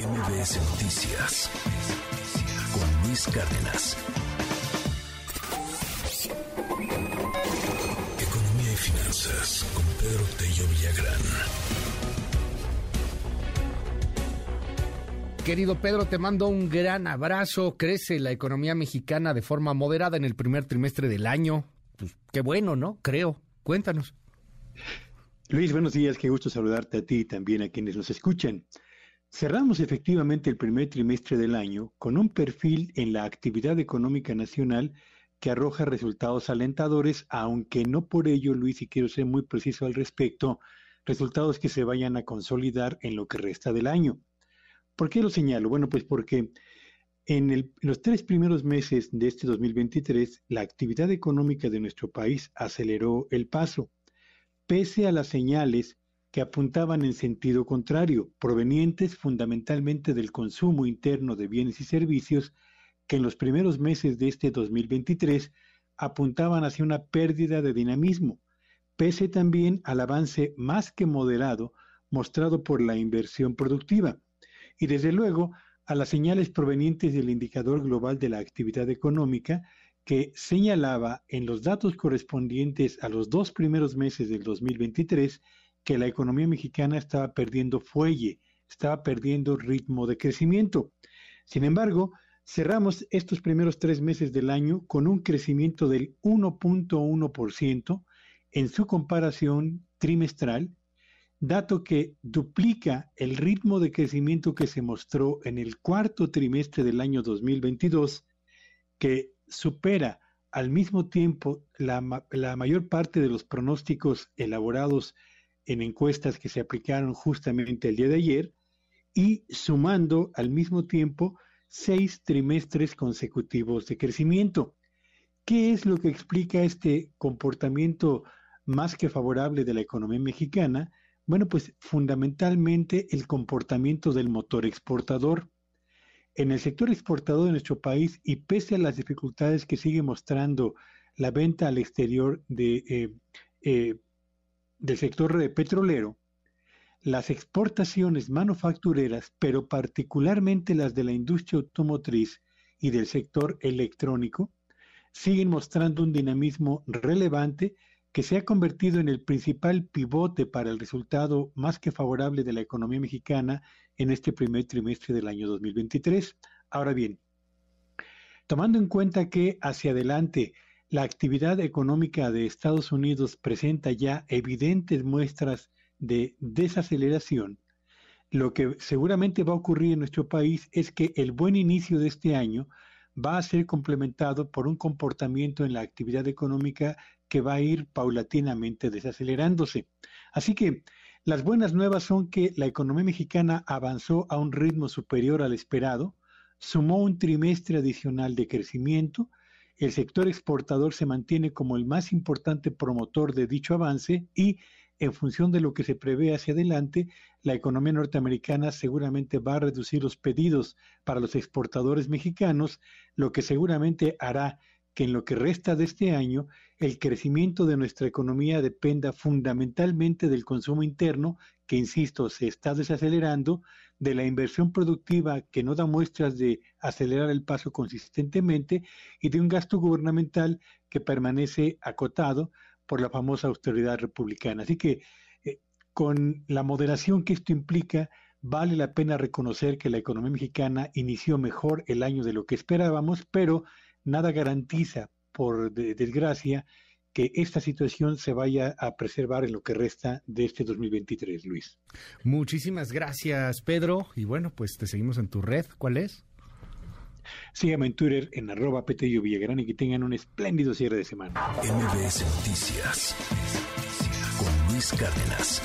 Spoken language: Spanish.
MBS Noticias con Luis Cárdenas. Economía y finanzas con Pedro Tello Villagrán. Querido Pedro, te mando un gran abrazo. Crece la economía mexicana de forma moderada en el primer trimestre del año. Pues qué bueno, ¿no? Creo. Cuéntanos. Luis, buenos días. Qué gusto saludarte a ti y también a quienes nos escuchan. Cerramos efectivamente el primer trimestre del año con un perfil en la actividad económica nacional que arroja resultados alentadores, aunque no por ello, Luis, y quiero ser muy preciso al respecto, resultados que se vayan a consolidar en lo que resta del año. ¿Por qué lo señalo? Bueno, pues porque en los tres primeros meses de este 2023, la actividad económica de nuestro país aceleró el paso, pese a las señales que apuntaban en sentido contrario, provenientes fundamentalmente del consumo interno de bienes y servicios, que en los primeros meses de este 2023 apuntaban hacia una pérdida de dinamismo, pese también al avance más que moderado mostrado por la inversión productiva, y desde luego a las señales provenientes del indicador global de la actividad económica, que señalaba en los datos correspondientes a los dos primeros meses del 2023 que la economía mexicana estaba perdiendo fuelle, estaba perdiendo ritmo de crecimiento. Sin embargo, cerramos estos primeros tres meses del año con un crecimiento del 1.1% en su comparación trimestral, dato que duplica el ritmo de crecimiento que se mostró en el cuarto trimestre del año 2022, que supera al mismo tiempo la, la mayor parte de los pronósticos elaborados en encuestas que se aplicaron justamente el día de ayer y sumando al mismo tiempo seis trimestres consecutivos de crecimiento. ¿Qué es lo que explica este comportamiento más que favorable de la economía mexicana? Bueno, pues fundamentalmente el comportamiento del motor exportador. En el sector exportador de nuestro país y pese a las dificultades que sigue mostrando la venta al exterior de eh, eh, del sector petrolero, las exportaciones manufactureras, pero particularmente las de la industria automotriz y del sector electrónico, siguen mostrando un dinamismo relevante que se ha convertido en el principal pivote para el resultado más que favorable de la economía mexicana en este primer trimestre del año 2023. Ahora bien, tomando en cuenta que hacia adelante la actividad económica de Estados Unidos presenta ya evidentes muestras de desaceleración, lo que seguramente va a ocurrir en nuestro país es que el buen inicio de este año va a ser complementado por un comportamiento en la actividad económica que va a ir paulatinamente desacelerándose. Así que las buenas nuevas son que la economía mexicana avanzó a un ritmo superior al esperado, sumó un trimestre adicional de crecimiento, el sector exportador se mantiene como el más importante promotor de dicho avance y, en función de lo que se prevé hacia adelante, la economía norteamericana seguramente va a reducir los pedidos para los exportadores mexicanos, lo que seguramente hará en lo que resta de este año el crecimiento de nuestra economía dependa fundamentalmente del consumo interno, que insisto, se está desacelerando, de la inversión productiva que no da muestras de acelerar el paso consistentemente y de un gasto gubernamental que permanece acotado por la famosa austeridad republicana. Así que eh, con la moderación que esto implica, vale la pena reconocer que la economía mexicana inició mejor el año de lo que esperábamos, pero nada garantiza, por desgracia, que esta situación se vaya a preservar en lo que resta de este 2023, Luis. Muchísimas gracias, Pedro. Y bueno, pues te seguimos en tu red. ¿Cuál es? Sígueme en Twitter en arroba Petello Villagrán y que tengan un espléndido cierre de semana. MBS Noticias con Luis Cárdenas.